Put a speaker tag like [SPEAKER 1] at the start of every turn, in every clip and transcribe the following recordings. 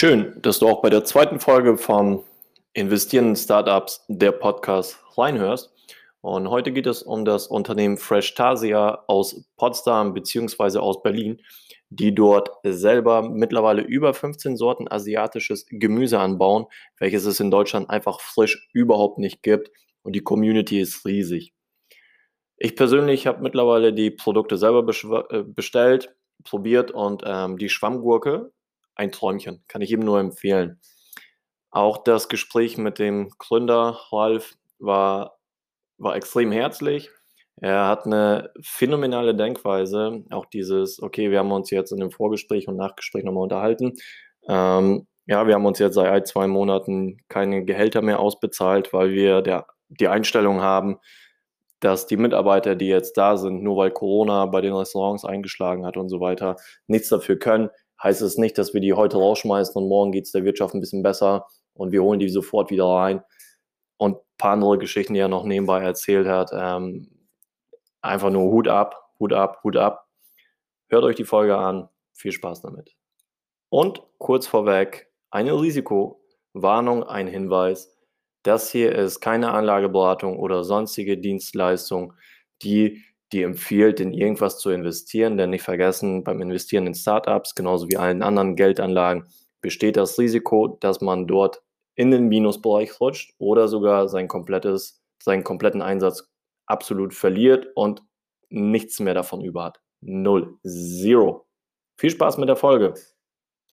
[SPEAKER 1] Schön, dass du auch bei der zweiten Folge von Investieren in Startups, der Podcast, reinhörst. Und heute geht es um das Unternehmen Freshtasia aus Potsdam bzw. aus Berlin, die dort selber mittlerweile über 15 Sorten asiatisches Gemüse anbauen, welches es in Deutschland einfach frisch überhaupt nicht gibt. Und die Community ist riesig. Ich persönlich habe mittlerweile die Produkte selber äh, bestellt, probiert und ähm, die Schwammgurke, ein Träumchen, kann ich ihm nur empfehlen. Auch das Gespräch mit dem Gründer Ralf war, war extrem herzlich. Er hat eine phänomenale Denkweise. Auch dieses, okay, wir haben uns jetzt in dem Vorgespräch und Nachgespräch nochmal unterhalten. Ähm, ja, wir haben uns jetzt seit ein, zwei Monaten keine Gehälter mehr ausbezahlt, weil wir der, die Einstellung haben, dass die Mitarbeiter, die jetzt da sind, nur weil Corona bei den Restaurants eingeschlagen hat und so weiter, nichts dafür können, heißt es nicht, dass wir die heute rausschmeißen und morgen geht es der Wirtschaft ein bisschen besser und wir holen die sofort wieder rein. Und ein paar andere Geschichten, die er noch nebenbei erzählt hat. Ähm, einfach nur Hut ab, Hut ab, Hut ab. Hört euch die Folge an. Viel Spaß damit. Und kurz vorweg, eine Risikowarnung, ein Hinweis. Das hier ist keine Anlageberatung oder sonstige Dienstleistung, die dir empfiehlt, in irgendwas zu investieren. Denn nicht vergessen, beim Investieren in Startups, genauso wie allen anderen Geldanlagen, besteht das Risiko, dass man dort in den Minusbereich rutscht oder sogar sein komplettes, seinen kompletten Einsatz absolut verliert und nichts mehr davon über hat. Null. Zero. Viel Spaß mit der Folge.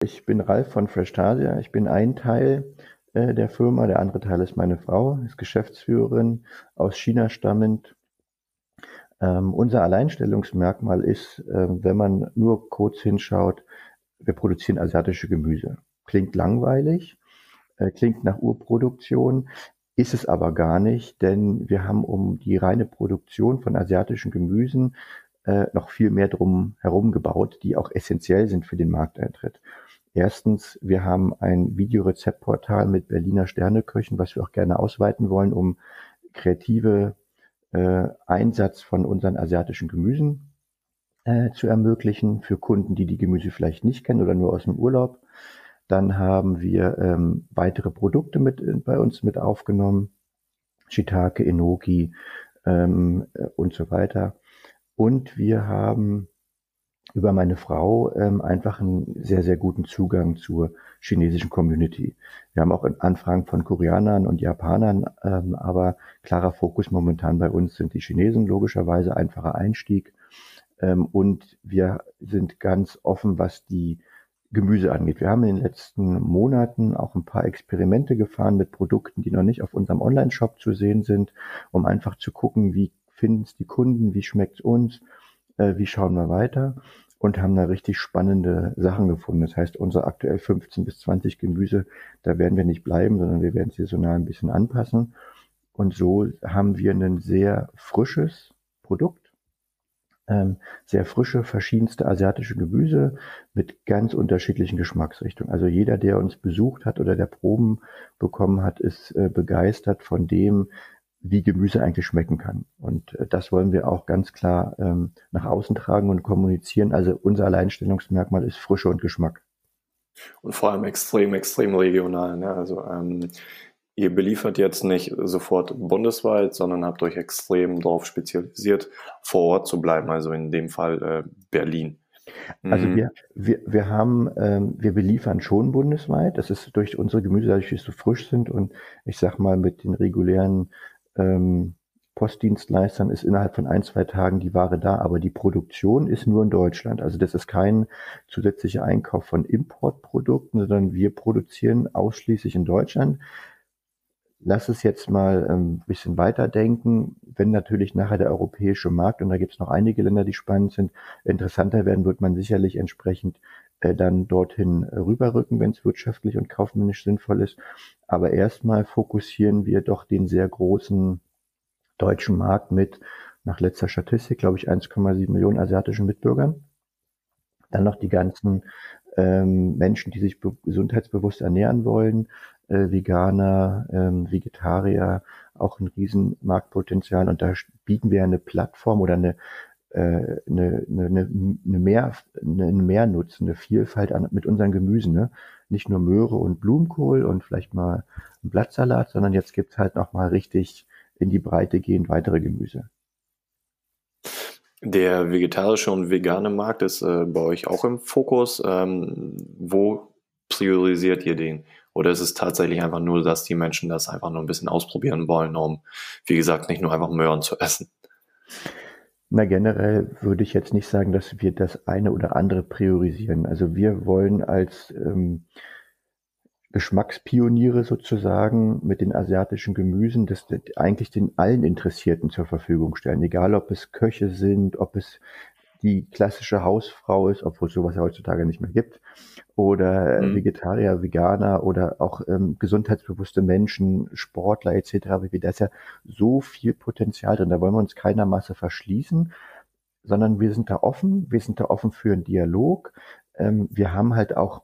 [SPEAKER 2] Ich bin Ralf von Freshtasia. Ich bin ein Teil äh, der Firma. Der andere Teil ist meine Frau, ist Geschäftsführerin, aus China stammend. Ähm, unser Alleinstellungsmerkmal ist, äh, wenn man nur kurz hinschaut, wir produzieren asiatische Gemüse. Klingt langweilig, äh, klingt nach Urproduktion, ist es aber gar nicht, denn wir haben um die reine Produktion von asiatischen Gemüsen äh, noch viel mehr drum herum gebaut, die auch essentiell sind für den Markteintritt. Erstens, wir haben ein Videorezeptportal mit Berliner Sterneköchen, was wir auch gerne ausweiten wollen, um kreative äh, Einsatz von unseren asiatischen Gemüsen äh, zu ermöglichen für Kunden, die die Gemüse vielleicht nicht kennen oder nur aus dem Urlaub. Dann haben wir ähm, weitere Produkte mit äh, bei uns mit aufgenommen, Shiitake, Enoki ähm, äh, und so weiter. Und wir haben über meine Frau ähm, einfach einen sehr, sehr guten Zugang zur chinesischen Community. Wir haben auch Anfragen von Koreanern und Japanern, ähm, aber klarer Fokus momentan bei uns sind die Chinesen, logischerweise einfacher Einstieg. Ähm, und wir sind ganz offen, was die Gemüse angeht. Wir haben in den letzten Monaten auch ein paar Experimente gefahren mit Produkten, die noch nicht auf unserem Online-Shop zu sehen sind, um einfach zu gucken, wie finden es die Kunden, wie schmeckt es uns äh, wie schauen wir weiter und haben da richtig spannende Sachen gefunden. Das heißt, unsere aktuell 15 bis 20 Gemüse, da werden wir nicht bleiben, sondern wir werden saisonal ein bisschen anpassen. Und so haben wir ein sehr frisches Produkt, ähm, sehr frische, verschiedenste asiatische Gemüse mit ganz unterschiedlichen Geschmacksrichtungen. Also jeder, der uns besucht hat oder der Proben bekommen hat, ist äh, begeistert von dem, wie Gemüse eigentlich schmecken kann. Und äh, das wollen wir auch ganz klar ähm, nach außen tragen und kommunizieren. Also unser Alleinstellungsmerkmal ist Frische und Geschmack.
[SPEAKER 1] Und vor allem extrem, extrem regional. Ne? Also ähm, ihr beliefert jetzt nicht sofort bundesweit, sondern habt euch extrem darauf spezialisiert, vor Ort zu bleiben. Also in dem Fall äh, Berlin.
[SPEAKER 2] Also mhm. wir, wir, wir haben, ähm, wir beliefern schon bundesweit. Das ist durch unsere Gemüse, dadurch, dass sie so frisch sind und ich sag mal mit den regulären ähm, Postdienstleistern ist innerhalb von ein, zwei Tagen die Ware da, aber die Produktion ist nur in Deutschland. Also das ist kein zusätzlicher Einkauf von Importprodukten, sondern wir produzieren ausschließlich in Deutschland. Lass es jetzt mal ein ähm, bisschen weiterdenken. Wenn natürlich nachher der europäische Markt, und da gibt es noch einige Länder, die spannend sind, interessanter werden, wird man sicherlich entsprechend dann dorthin rüberrücken, wenn es wirtschaftlich und kaufmännisch sinnvoll ist. Aber erstmal fokussieren wir doch den sehr großen deutschen Markt mit, nach letzter Statistik, glaube ich, 1,7 Millionen asiatischen Mitbürgern. Dann noch die ganzen ähm, Menschen, die sich gesundheitsbewusst ernähren wollen, äh, Veganer, ähm, Vegetarier, auch ein Riesenmarktpotenzial. Und da bieten wir eine Plattform oder eine äh, eine, eine, eine, mehr, eine Mehrnutzen, eine Vielfalt an, mit unseren Gemüsen. Ne? nicht nur Möhre und Blumenkohl und vielleicht mal ein Blattsalat, sondern jetzt gibt's halt nochmal richtig in die Breite gehend weitere Gemüse.
[SPEAKER 1] Der vegetarische und vegane Markt ist äh, bei euch auch im Fokus. Ähm, wo priorisiert ihr den? Oder ist es tatsächlich einfach nur, dass die Menschen das einfach nur ein bisschen ausprobieren wollen, um, wie gesagt, nicht nur einfach Möhren zu essen?
[SPEAKER 2] Na, generell würde ich jetzt nicht sagen, dass wir das eine oder andere priorisieren. Also wir wollen als ähm, Geschmackspioniere sozusagen mit den asiatischen Gemüsen, das eigentlich den allen Interessierten zur Verfügung stellen. Egal, ob es Köche sind, ob es die klassische Hausfrau ist, obwohl es sowas ja heutzutage nicht mehr gibt, oder mhm. Vegetarier, Veganer oder auch ähm, gesundheitsbewusste Menschen, Sportler etc. Wie da ist ja so viel Potenzial drin. Da wollen wir uns keiner Masse verschließen, sondern wir sind da offen, wir sind da offen für einen Dialog. Ähm, wir haben halt auch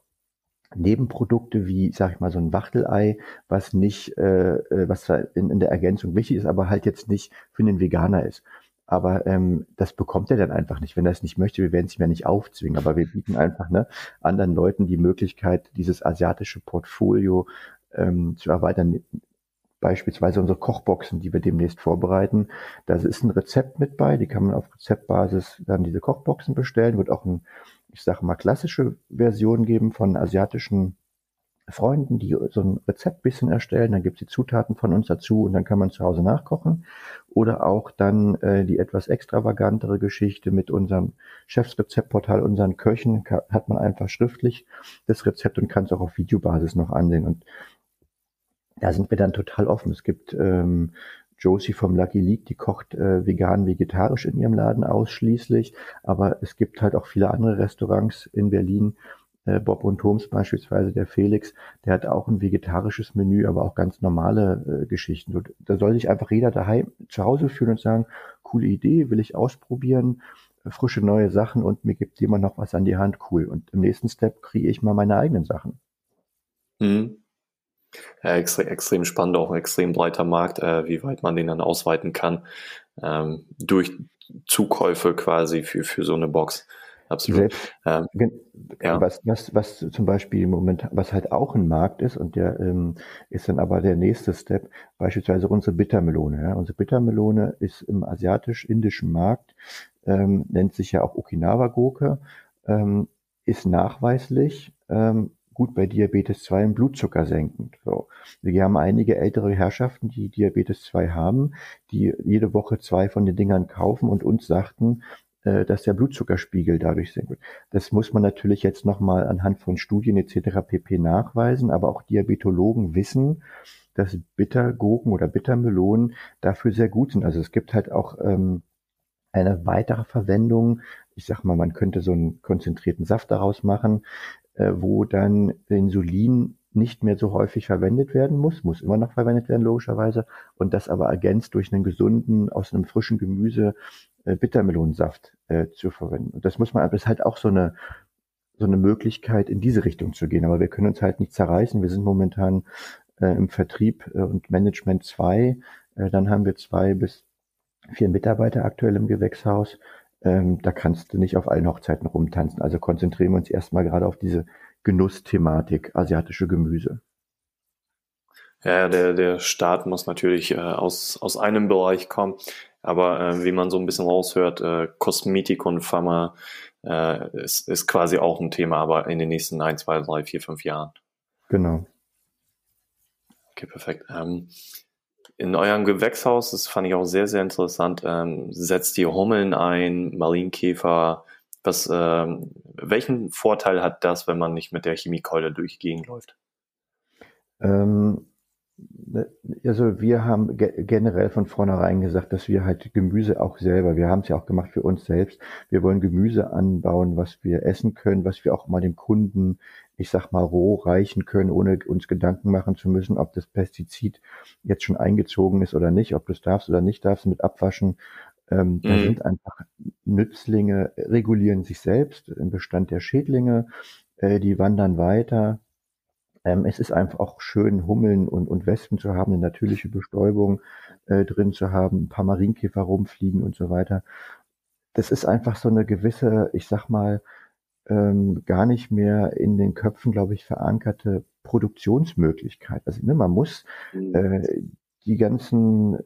[SPEAKER 2] Nebenprodukte wie, sag ich mal, so ein Wachtelei, was nicht, äh, äh was in, in der Ergänzung wichtig ist, aber halt jetzt nicht für den Veganer ist. Aber ähm, das bekommt er dann einfach nicht, wenn er es nicht möchte. Wir werden es ihm ja nicht aufzwingen, aber wir bieten einfach ne, anderen Leuten die Möglichkeit, dieses asiatische Portfolio ähm, zu erweitern. Beispielsweise unsere Kochboxen, die wir demnächst vorbereiten. Da ist ein Rezept mit bei, die kann man auf Rezeptbasis dann diese Kochboxen bestellen, wird auch ein ich sage mal, klassische Version geben von asiatischen Freunden, die so ein Rezept bisschen erstellen, dann gibt es die Zutaten von uns dazu und dann kann man zu Hause nachkochen. Oder auch dann äh, die etwas extravagantere Geschichte mit unserem Chefsrezeptportal, unseren Köchen, hat man einfach schriftlich das Rezept und kann es auch auf Videobasis noch ansehen. Und da sind wir dann total offen. Es gibt ähm, Josie vom Lucky League, die kocht äh, vegan, vegetarisch in ihrem Laden ausschließlich. Aber es gibt halt auch viele andere Restaurants in Berlin. Äh, Bob und Thoms beispielsweise, der Felix, der hat auch ein vegetarisches Menü, aber auch ganz normale äh, Geschichten. So, da soll sich einfach jeder daheim zu Hause fühlen und sagen, coole Idee, will ich ausprobieren, äh, frische neue Sachen und mir gibt jemand noch was an die Hand, cool. Und im nächsten Step kriege ich mal meine eigenen Sachen.
[SPEAKER 1] Mhm. Ja, extrem, extrem spannend, auch ein extrem breiter Markt, äh, wie weit man den dann ausweiten kann, ähm, durch Zukäufe quasi für, für so eine Box.
[SPEAKER 2] Absolut. Ähm, ja. was, was, was zum Beispiel im Moment, was halt auch ein Markt ist und der ähm, ist dann aber der nächste Step, beispielsweise unsere Bittermelone. Ja. Unsere Bittermelone ist im asiatisch-indischen Markt, ähm, nennt sich ja auch Okinawa-Gurke, ähm, ist nachweislich ähm, gut bei Diabetes 2 und Blutzucker senkend. So. Wir haben einige ältere Herrschaften, die Diabetes 2 haben, die jede Woche zwei von den Dingern kaufen und uns sagten, dass der Blutzuckerspiegel dadurch sinkt. Das muss man natürlich jetzt nochmal anhand von Studien etc. pp. nachweisen, aber auch Diabetologen wissen, dass Bittergurken oder Bittermelonen dafür sehr gut sind. Also es gibt halt auch ähm, eine weitere Verwendung. Ich sag mal, man könnte so einen konzentrierten Saft daraus machen, äh, wo dann Insulin nicht mehr so häufig verwendet werden muss, muss immer noch verwendet werden, logischerweise, und das aber ergänzt durch einen gesunden, aus einem frischen Gemüse äh, Bittermelonensaft äh, zu verwenden. Und das muss man, das ist halt auch so eine, so eine Möglichkeit, in diese Richtung zu gehen. Aber wir können uns halt nicht zerreißen. Wir sind momentan äh, im Vertrieb äh, und Management zwei. Äh, dann haben wir zwei bis vier Mitarbeiter aktuell im Gewächshaus ähm, da kannst du nicht auf allen Hochzeiten rumtanzen. Also konzentrieren wir uns erstmal gerade auf diese Genussthematik, asiatische Gemüse.
[SPEAKER 1] Ja, der, der Staat muss natürlich äh, aus, aus einem Bereich kommen, aber äh, wie man so ein bisschen raushört, äh, Kosmetik und Pharma äh, ist, ist quasi auch ein Thema, aber in den nächsten ein, zwei, drei, vier, fünf Jahren.
[SPEAKER 2] Genau.
[SPEAKER 1] Okay, perfekt. Ähm, in eurem Gewächshaus, das fand ich auch sehr, sehr interessant, ähm, setzt ihr Hummeln ein, Marienkäfer. Was, ähm, welchen Vorteil hat das, wenn man nicht mit der Chemiekeule durch die Gegend läuft?
[SPEAKER 2] Ähm, also wir haben ge generell von vornherein gesagt, dass wir halt Gemüse auch selber, wir haben es ja auch gemacht für uns selbst, wir wollen Gemüse anbauen, was wir essen können, was wir auch mal dem Kunden ich sag mal, roh reichen können, ohne uns Gedanken machen zu müssen, ob das Pestizid jetzt schon eingezogen ist oder nicht, ob du es darfst oder nicht darfst mit abwaschen. Ähm, mhm. Da sind einfach Nützlinge, regulieren sich selbst im Bestand der Schädlinge, äh, die wandern weiter. Ähm, es ist einfach auch schön, Hummeln und, und Wespen zu haben, eine natürliche Bestäubung äh, drin zu haben, ein paar Marienkäfer rumfliegen und so weiter. Das ist einfach so eine gewisse, ich sag mal, ähm, gar nicht mehr in den Köpfen, glaube ich, verankerte Produktionsmöglichkeit. Also ne, man muss mhm. äh, die ganzen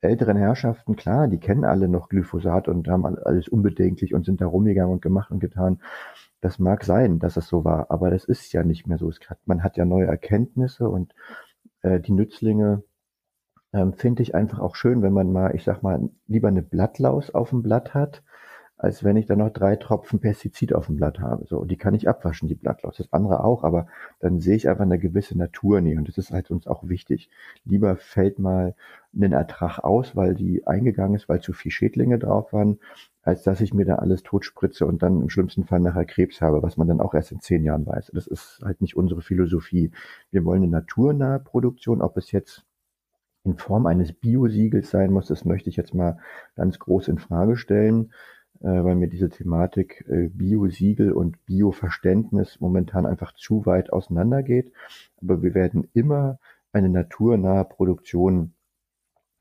[SPEAKER 2] älteren Herrschaften, klar, die kennen alle noch Glyphosat und haben alles unbedenklich und sind da rumgegangen und gemacht und getan. Das mag sein, dass es so war, aber das ist ja nicht mehr so. man hat ja neue Erkenntnisse und äh, die Nützlinge ähm, finde ich einfach auch schön, wenn man mal, ich sag mal, lieber eine Blattlaus auf dem Blatt hat, als wenn ich dann noch drei Tropfen Pestizid auf dem Blatt habe. So, die kann ich abwaschen, die Blattlaus. Das andere auch, aber dann sehe ich einfach eine gewisse Naturnähe und das ist halt uns auch wichtig. Lieber fällt mal einen Ertrag aus, weil die eingegangen ist, weil zu viel Schädlinge drauf waren, als dass ich mir da alles totspritze und dann im schlimmsten Fall nachher Krebs habe, was man dann auch erst in zehn Jahren weiß. Das ist halt nicht unsere Philosophie. Wir wollen eine naturnahe Produktion, ob es jetzt in Form eines Biosiegels sein muss, das möchte ich jetzt mal ganz groß in Frage stellen weil mir diese Thematik äh, Bio-Siegel und Bio-Verständnis momentan einfach zu weit auseinandergeht. Aber wir werden immer eine naturnahe Produktion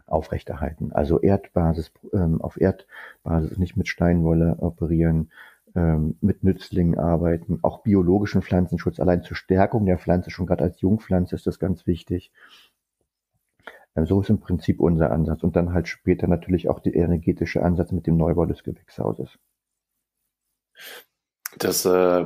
[SPEAKER 2] aufrechterhalten. Also Erdbasis, ähm, auf Erdbasis, nicht mit Steinwolle operieren, ähm, mit Nützlingen arbeiten, auch biologischen Pflanzenschutz, allein zur Stärkung der Pflanze, schon gerade als Jungpflanze ist das ganz wichtig. So ist im Prinzip unser Ansatz und dann halt später natürlich auch der energetische Ansatz mit dem Neubau des Gewächshauses.
[SPEAKER 1] Das äh,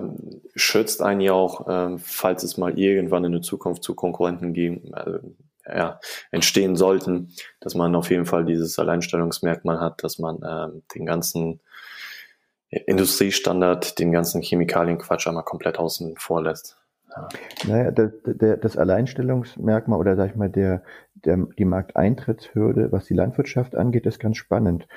[SPEAKER 1] schützt einen ja auch, äh, falls es mal irgendwann in der Zukunft zu Konkurrenten geben, äh, ja, entstehen sollten, dass man auf jeden Fall dieses Alleinstellungsmerkmal hat, dass man äh, den ganzen Industriestandard, den ganzen Chemikalienquatsch einmal komplett außen vor lässt.
[SPEAKER 2] Ja. Naja, das, das Alleinstellungsmerkmal oder sag ich mal der, der, die Markteintrittshürde, was die Landwirtschaft angeht, ist ganz spannend,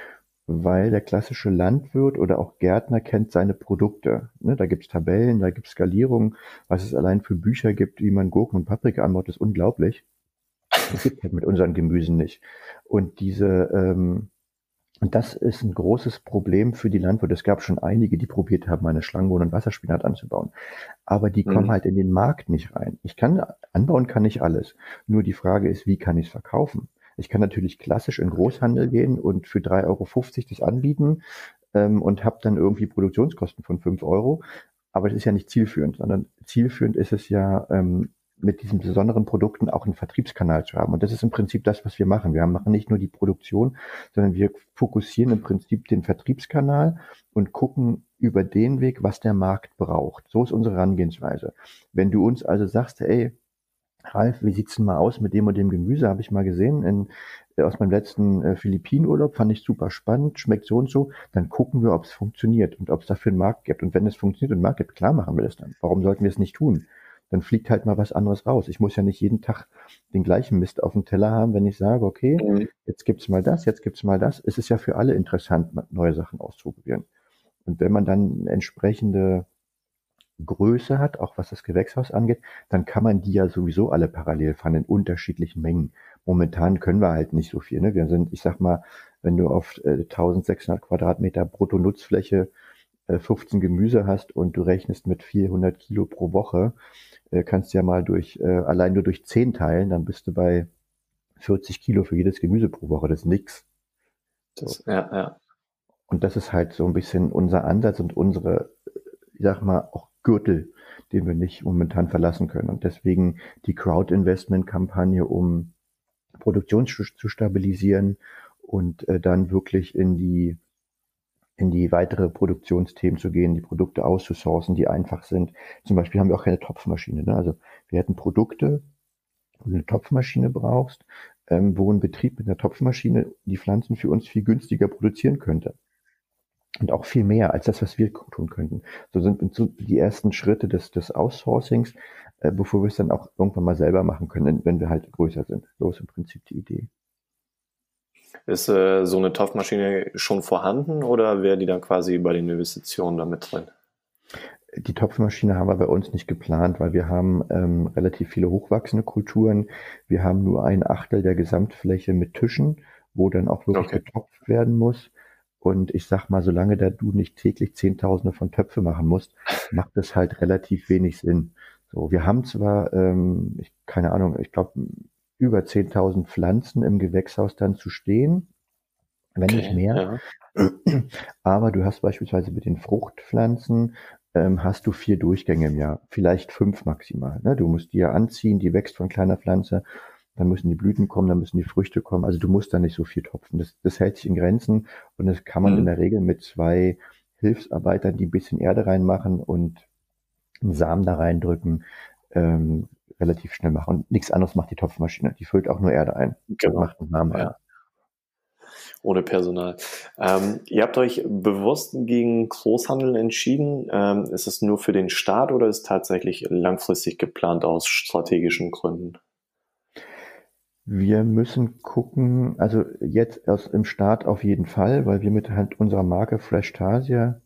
[SPEAKER 2] weil der klassische Landwirt oder auch Gärtner kennt seine Produkte. Ne, da gibt's Tabellen, da gibt's Skalierungen, was es allein für Bücher gibt, wie man Gurken und Paprika anbaut, ist unglaublich. Das gibt halt mit unseren Gemüsen nicht. Und diese ähm, und das ist ein großes Problem für die Landwirte. Es gab schon einige, die probiert haben, eine Schlangenbohnen und Wasserspinat anzubauen. Aber die mhm. kommen halt in den Markt nicht rein. Ich kann, anbauen kann ich alles. Nur die Frage ist, wie kann ich es verkaufen? Ich kann natürlich klassisch in Großhandel gehen und für 3,50 Euro das anbieten ähm, und habe dann irgendwie Produktionskosten von 5 Euro. Aber das ist ja nicht zielführend, sondern zielführend ist es ja, ähm, mit diesen besonderen Produkten auch einen Vertriebskanal zu haben. Und das ist im Prinzip das, was wir machen. Wir machen nicht nur die Produktion, sondern wir fokussieren im Prinzip den Vertriebskanal und gucken über den Weg, was der Markt braucht. So ist unsere Herangehensweise. Wenn du uns also sagst, ey, Ralf, wie sieht's denn mal aus mit dem und dem Gemüse? Habe ich mal gesehen in, äh, aus meinem letzten äh, Philippinenurlaub, fand ich super spannend, schmeckt so und so. Dann gucken wir, ob es funktioniert und ob es dafür einen Markt gibt. Und wenn es funktioniert und einen Markt gibt, klar machen wir das dann. Warum sollten wir es nicht tun? Dann fliegt halt mal was anderes raus. Ich muss ja nicht jeden Tag den gleichen Mist auf dem Teller haben, wenn ich sage, okay, mhm. jetzt gibt's mal das, jetzt gibt's mal das. Es ist ja für alle interessant, neue Sachen auszuprobieren. Und wenn man dann entsprechende Größe hat, auch was das Gewächshaus angeht, dann kann man die ja sowieso alle parallel fahren in unterschiedlichen Mengen. Momentan können wir halt nicht so viel. Ne? Wir sind, ich sag mal, wenn du auf äh, 1600 Quadratmeter Brutto-Nutzfläche äh, 15 Gemüse hast und du rechnest mit 400 Kilo pro Woche, äh, kannst ja mal durch, äh, allein nur durch 10 teilen, dann bist du bei 40 Kilo für jedes Gemüse pro Woche. Das ist nix.
[SPEAKER 1] Das, ja, ja.
[SPEAKER 2] Und das ist halt so ein bisschen unser Ansatz und unsere, ich sag mal, auch Gürtel, den wir nicht momentan verlassen können. Und deswegen die Crowd-Investment-Kampagne, um Produktion zu, zu stabilisieren und äh, dann wirklich in die in die weitere Produktionsthemen zu gehen, die Produkte auszusourcen, die einfach sind. Zum Beispiel haben wir auch keine Topfmaschine. Ne? Also wir hätten Produkte, wo du eine Topfmaschine brauchst, ähm, wo ein Betrieb mit einer Topfmaschine die Pflanzen für uns viel günstiger produzieren könnte. Und auch viel mehr als das, was wir tun könnten. So sind die ersten Schritte des, des Outsourcings, äh, bevor wir es dann auch irgendwann mal selber machen können, wenn wir halt größer sind. So ist im Prinzip die Idee.
[SPEAKER 1] Ist äh, so eine Topfmaschine schon vorhanden oder wäre die dann quasi bei den Investitionen damit drin?
[SPEAKER 2] Die Topfmaschine haben wir bei uns nicht geplant, weil wir haben ähm, relativ viele hochwachsende Kulturen. Wir haben nur ein Achtel der Gesamtfläche mit Tischen, wo dann auch wirklich okay. getopft werden muss. Und ich sag mal, solange da du nicht täglich Zehntausende von Töpfe machen musst, macht das halt relativ wenig Sinn. So, wir haben zwar, ähm, ich, keine Ahnung, ich glaube, über 10.000 Pflanzen im Gewächshaus dann zu stehen, wenn okay, nicht mehr. Ja. Aber du hast beispielsweise mit den Fruchtpflanzen ähm, hast du vier Durchgänge im Jahr, vielleicht fünf maximal. Ne? Du musst die ja anziehen, die wächst von kleiner Pflanze, dann müssen die Blüten kommen, dann müssen die Früchte kommen. Also du musst da nicht so viel topfen. Das, das hält sich in Grenzen und das kann man mhm. in der Regel mit zwei Hilfsarbeitern, die ein bisschen Erde reinmachen und einen Samen da reindrücken, ähm, relativ schnell machen. Und nichts anderes macht die Topfmaschine. Die füllt auch nur Erde ein
[SPEAKER 1] genau. und macht einen rein. Ja. Ohne Personal. Ähm, ihr habt euch bewusst gegen Großhandel entschieden. Ähm, ist es nur für den Start oder ist tatsächlich langfristig geplant aus strategischen Gründen?
[SPEAKER 2] Wir müssen gucken, also jetzt aus im Start auf jeden Fall, weil wir mit halt unserer Marke Fresh Tasia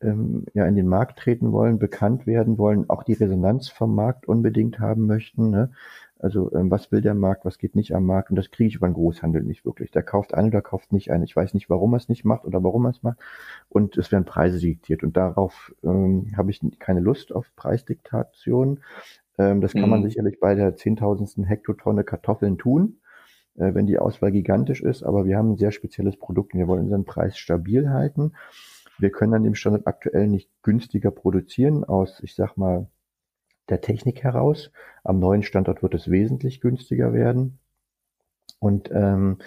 [SPEAKER 2] ähm, ja in den Markt treten wollen, bekannt werden wollen, auch die Resonanz vom Markt unbedingt haben möchten. Ne? Also ähm, was will der Markt, was geht nicht am Markt und das kriege ich über den Großhandel nicht wirklich. Der kauft ein oder kauft nicht ein. Ich weiß nicht, warum er es nicht macht oder warum er es macht und es werden Preise diktiert und darauf ähm, habe ich keine Lust auf Preisdiktation. Ähm, das kann mhm. man sicherlich bei der zehntausendsten Hektotonne Kartoffeln tun, äh, wenn die Auswahl gigantisch ist, aber wir haben ein sehr spezielles Produkt und wir wollen unseren Preis stabil halten. Wir können an dem Standort aktuell nicht günstiger produzieren aus, ich sag mal, der Technik heraus. Am neuen Standort wird es wesentlich günstiger werden. Und ähm,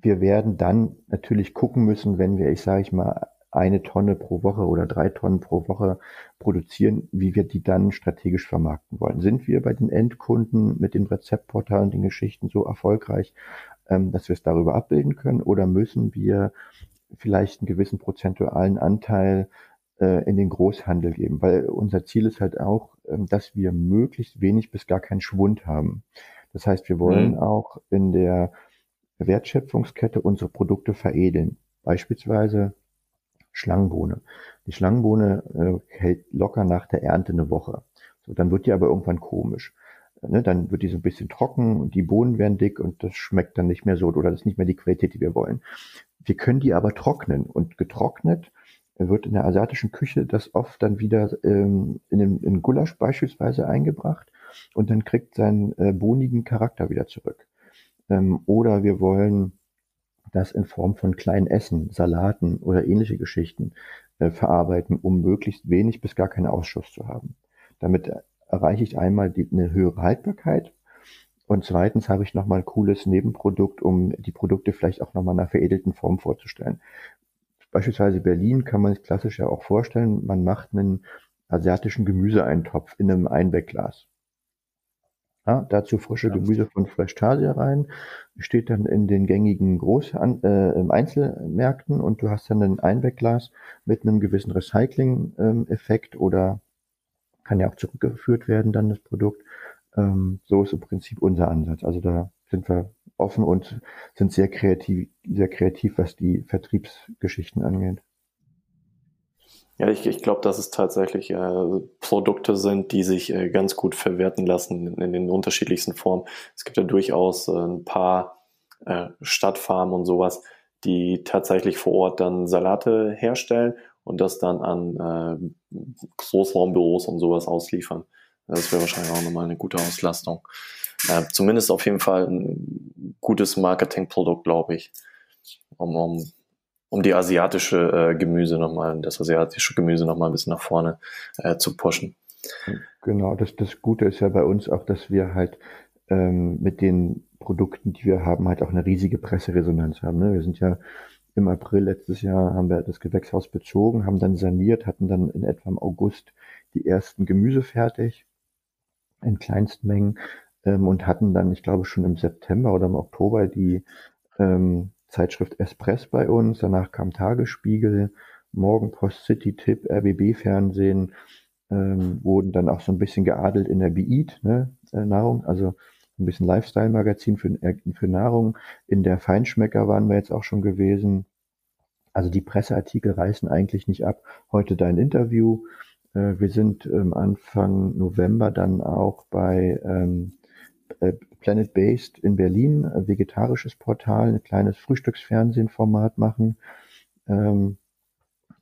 [SPEAKER 2] wir werden dann natürlich gucken müssen, wenn wir, ich sage ich mal, eine Tonne pro Woche oder drei Tonnen pro Woche produzieren, wie wir die dann strategisch vermarkten wollen. Sind wir bei den Endkunden mit den Rezeptportalen, den Geschichten so erfolgreich, ähm, dass wir es darüber abbilden können oder müssen wir vielleicht einen gewissen prozentualen Anteil äh, in den Großhandel geben? Weil unser Ziel ist halt auch, ähm, dass wir möglichst wenig bis gar keinen Schwund haben. Das heißt, wir wollen mhm. auch in der Wertschöpfungskette unsere Produkte veredeln. Beispielsweise Schlangenbohne. Die Schlangenbohne äh, hält locker nach der Ernte eine Woche. So, dann wird die aber irgendwann komisch. Ne, dann wird die so ein bisschen trocken und die Bohnen werden dick und das schmeckt dann nicht mehr so oder das ist nicht mehr die Qualität, die wir wollen. Wir können die aber trocknen und getrocknet wird in der asiatischen Küche das oft dann wieder ähm, in, den, in Gulasch beispielsweise eingebracht und dann kriegt seinen äh, bonigen Charakter wieder zurück. Ähm, oder wir wollen das in Form von kleinen Essen, Salaten oder ähnliche Geschichten äh, verarbeiten, um möglichst wenig bis gar keinen Ausschuss zu haben. Damit erreiche ich einmal die, eine höhere Haltbarkeit und zweitens habe ich nochmal ein cooles Nebenprodukt, um die Produkte vielleicht auch nochmal in einer veredelten Form vorzustellen. Beispielsweise Berlin kann man sich klassisch ja auch vorstellen, man macht einen asiatischen Gemüseeintopf in einem Einwegglas. Ja, dazu frische Gemüse von Freshtasia rein, steht dann in den gängigen Groß äh, Einzelmärkten und du hast dann ein Einwegglas mit einem gewissen Recycling-Effekt ähm, oder kann ja auch zurückgeführt werden dann das Produkt. Ähm, so ist im Prinzip unser Ansatz. Also da sind wir offen und sind sehr kreativ, sehr kreativ, was die Vertriebsgeschichten angeht.
[SPEAKER 1] Ja, ich, ich glaube, dass es tatsächlich äh, Produkte sind, die sich äh, ganz gut verwerten lassen in, in, den unterschiedlichsten Formen. Es gibt ja durchaus äh, ein paar äh, Stadtfarmen und sowas, die tatsächlich vor Ort dann Salate herstellen und das dann an äh, Großraumbüros und sowas ausliefern. Das wäre wahrscheinlich auch nochmal eine gute Auslastung. Äh, zumindest auf jeden Fall ein gutes Marketingprodukt, glaube ich, um, um um die asiatische äh, Gemüse nochmal, das asiatische Gemüse nochmal ein bisschen nach vorne äh, zu pushen.
[SPEAKER 2] Genau, das, das Gute ist ja bei uns auch, dass wir halt ähm, mit den Produkten, die wir haben, halt auch eine riesige Presseresonanz haben. Ne? Wir sind ja im April letztes Jahr haben wir das Gewächshaus bezogen, haben dann saniert, hatten dann in etwa im August die ersten Gemüse fertig in kleinsten Mengen ähm, und hatten dann, ich glaube, schon im September oder im Oktober die ähm, Zeitschrift Espress bei uns, danach kam Tagesspiegel, Morgenpost, City Tipp, RBB Fernsehen, ähm, wurden dann auch so ein bisschen geadelt in der Beat, ne, äh, Nahrung, also ein bisschen Lifestyle-Magazin für, äh, für Nahrung. In der Feinschmecker waren wir jetzt auch schon gewesen. Also die Presseartikel reißen eigentlich nicht ab. Heute dein Interview. Äh, wir sind ähm, Anfang November dann auch bei ähm, äh, Planet Based in Berlin, ein vegetarisches Portal, ein kleines Frühstücksfernsehenformat machen. Ähm,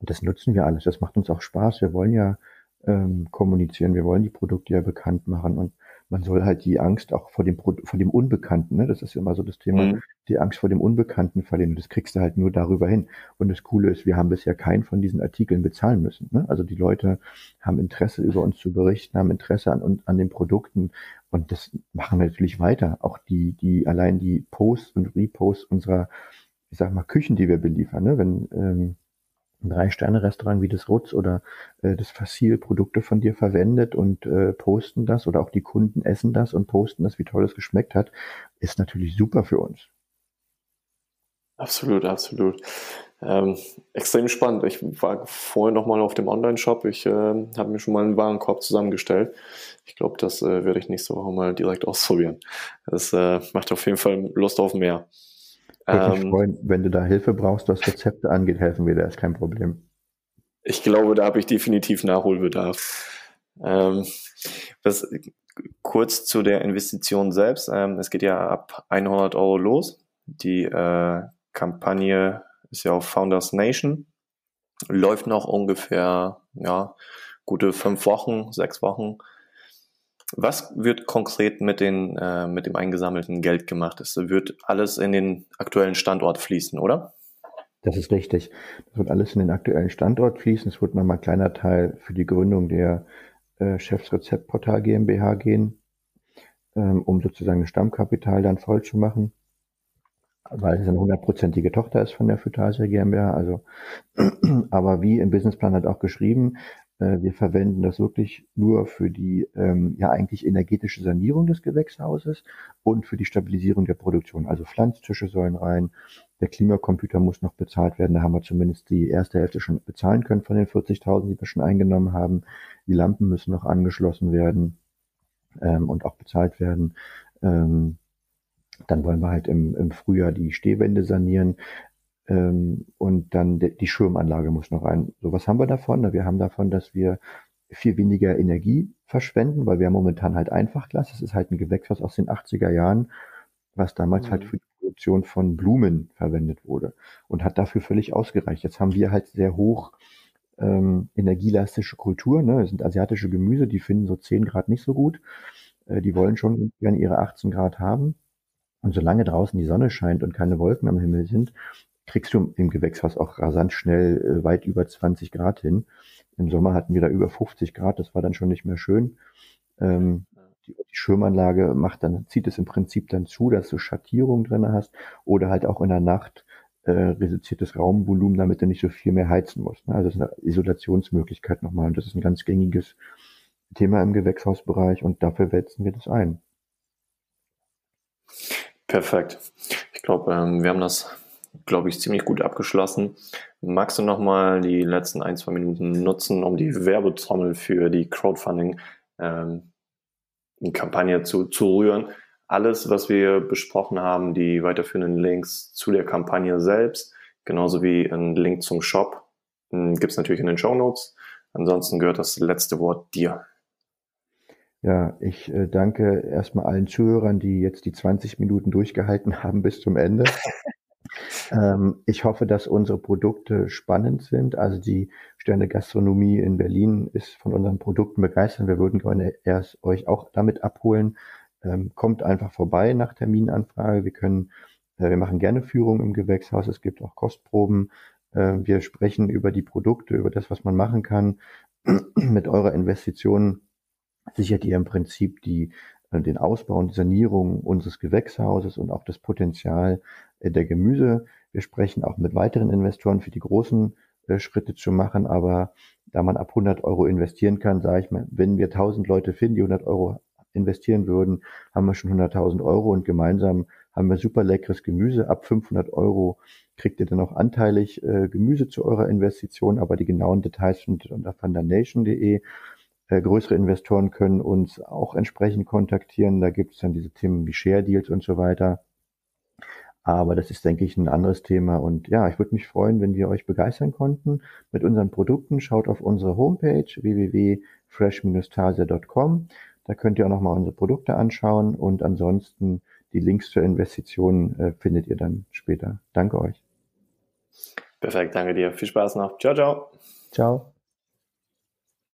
[SPEAKER 2] das nutzen wir alles. Das macht uns auch Spaß. Wir wollen ja kommunizieren. Wir wollen die Produkte ja bekannt machen und man soll halt die Angst auch vor dem, vor dem Unbekannten, ne? das ist immer so das Thema, mhm. die Angst vor dem Unbekannten verlieren. Und das kriegst du halt nur darüber hin. Und das Coole ist, wir haben bisher keinen von diesen Artikeln bezahlen müssen. Ne? Also die Leute haben Interesse über uns zu berichten, haben Interesse an, an den Produkten. Und das machen wir natürlich weiter. Auch die, die, allein die Posts und Reposts unserer, ich sag mal, Küchen, die wir beliefern. Ne? Wenn, ähm, Drei-Sterne-Restaurant wie das Rutz oder äh, das Fassil Produkte von dir verwendet und äh, posten das oder auch die Kunden essen das und posten das, wie toll es geschmeckt hat, ist natürlich super für uns.
[SPEAKER 1] Absolut, absolut. Ähm, extrem spannend. Ich war vorhin noch mal auf dem Online-Shop. Ich äh, habe mir schon mal einen Warenkorb zusammengestellt. Ich glaube, das äh, werde ich nächste Woche mal direkt ausprobieren. Das äh, macht auf jeden Fall Lust auf mehr.
[SPEAKER 2] Würde mich ähm, freuen, wenn du da Hilfe brauchst, was Rezepte angeht, helfen wir dir, ist kein Problem.
[SPEAKER 1] Ich glaube, da habe ich definitiv Nachholbedarf. Ähm, was, kurz zu der Investition selbst. Ähm, es geht ja ab 100 Euro los. Die äh, Kampagne ist ja auf Founders Nation. Läuft noch ungefähr, ja, gute fünf Wochen, sechs Wochen. Was wird konkret mit, den, äh, mit dem eingesammelten Geld gemacht? Es wird alles in den aktuellen Standort fließen, oder?
[SPEAKER 2] Das ist richtig. Das wird alles in den aktuellen Standort fließen. Es wird nochmal ein kleiner Teil für die Gründung der äh, Chefsrezeptportal GmbH gehen, ähm, um sozusagen das Stammkapital dann voll zu machen, weil es eine hundertprozentige Tochter ist von der Phytasia GmbH. Also, aber wie im Businessplan hat auch geschrieben, wir verwenden das wirklich nur für die ähm, ja eigentlich energetische Sanierung des Gewächshauses und für die Stabilisierung der Produktion. Also Pflanztische sollen rein, der Klimacomputer muss noch bezahlt werden. Da haben wir zumindest die erste Hälfte schon bezahlen können von den 40.000, die wir schon eingenommen haben. Die Lampen müssen noch angeschlossen werden ähm, und auch bezahlt werden. Ähm, dann wollen wir halt im, im Frühjahr die Stehwände sanieren. Ähm, und dann die Schirmanlage muss noch rein. So, was haben wir davon? Wir haben davon, dass wir viel weniger Energie verschwenden, weil wir momentan halt Einfachglas, das ist halt ein Gewächshaus aus den 80er Jahren, was damals halt mhm. halt für die Produktion von Blumen verwendet wurde und hat dafür völlig ausgereicht. Jetzt haben wir halt sehr hoch ähm, energielastische Kultur, ne? das sind asiatische Gemüse, die finden so 10 Grad nicht so gut. Äh, die wollen schon gerne ihre 18 Grad haben. Und solange draußen die Sonne scheint und keine Wolken am Himmel sind, kriegst du im Gewächshaus auch rasant schnell äh, weit über 20 Grad hin. Im Sommer hatten wir da über 50 Grad, das war dann schon nicht mehr schön. Ähm, die, die Schirmanlage macht dann, zieht es im Prinzip dann zu, dass du Schattierung drin hast oder halt auch in der Nacht äh, reduziertes Raumvolumen, damit du nicht so viel mehr heizen musst. Ne? Also das ist eine Isolationsmöglichkeit nochmal und das ist ein ganz gängiges Thema im Gewächshausbereich und dafür wälzen wir das ein.
[SPEAKER 1] Perfekt. Ich glaube, ähm, wir haben das glaube ich, ziemlich gut abgeschlossen. Magst du nochmal die letzten ein, zwei Minuten nutzen, um die Werbetrommel für die Crowdfunding-Kampagne ähm, zu, zu rühren? Alles, was wir besprochen haben, die weiterführenden Links zu der Kampagne selbst, genauso wie ein Link zum Shop, hm, gibt es natürlich in den Show Notes. Ansonsten gehört das letzte Wort dir.
[SPEAKER 2] Ja, ich äh, danke erstmal allen Zuhörern, die jetzt die 20 Minuten durchgehalten haben bis zum Ende. Ähm, ich hoffe, dass unsere Produkte spannend sind. Also die Sterne Gastronomie in Berlin ist von unseren Produkten begeistert. Wir würden gerne erst euch auch damit abholen. Ähm, kommt einfach vorbei nach Terminanfrage. Wir können, äh, wir machen gerne Führung im Gewächshaus. Es gibt auch Kostproben. Äh, wir sprechen über die Produkte, über das, was man machen kann. Mit eurer Investition sichert ihr im Prinzip die den Ausbau und Sanierung unseres Gewächshauses und auch das Potenzial äh, der Gemüse. Wir sprechen auch mit weiteren Investoren für die großen äh, Schritte zu machen, aber da man ab 100 Euro investieren kann, sage ich mal, wenn wir 1000 Leute finden, die 100 Euro investieren würden, haben wir schon 100.000 Euro und gemeinsam haben wir super leckeres Gemüse. Ab 500 Euro kriegt ihr dann auch anteilig äh, Gemüse zu eurer Investition, aber die genauen Details findet unter fundernation.de. Äh, größere Investoren können uns auch entsprechend kontaktieren. Da gibt es dann diese Themen wie Share Deals und so weiter. Aber das ist, denke ich, ein anderes Thema. Und ja, ich würde mich freuen, wenn wir euch begeistern konnten mit unseren Produkten. Schaut auf unsere Homepage www.fresh-tasia.com. Da könnt ihr auch nochmal unsere Produkte anschauen. Und ansonsten die Links zur Investition äh, findet ihr dann später. Danke euch.
[SPEAKER 1] Perfekt, danke dir. Viel Spaß noch. Ciao, ciao.
[SPEAKER 2] Ciao.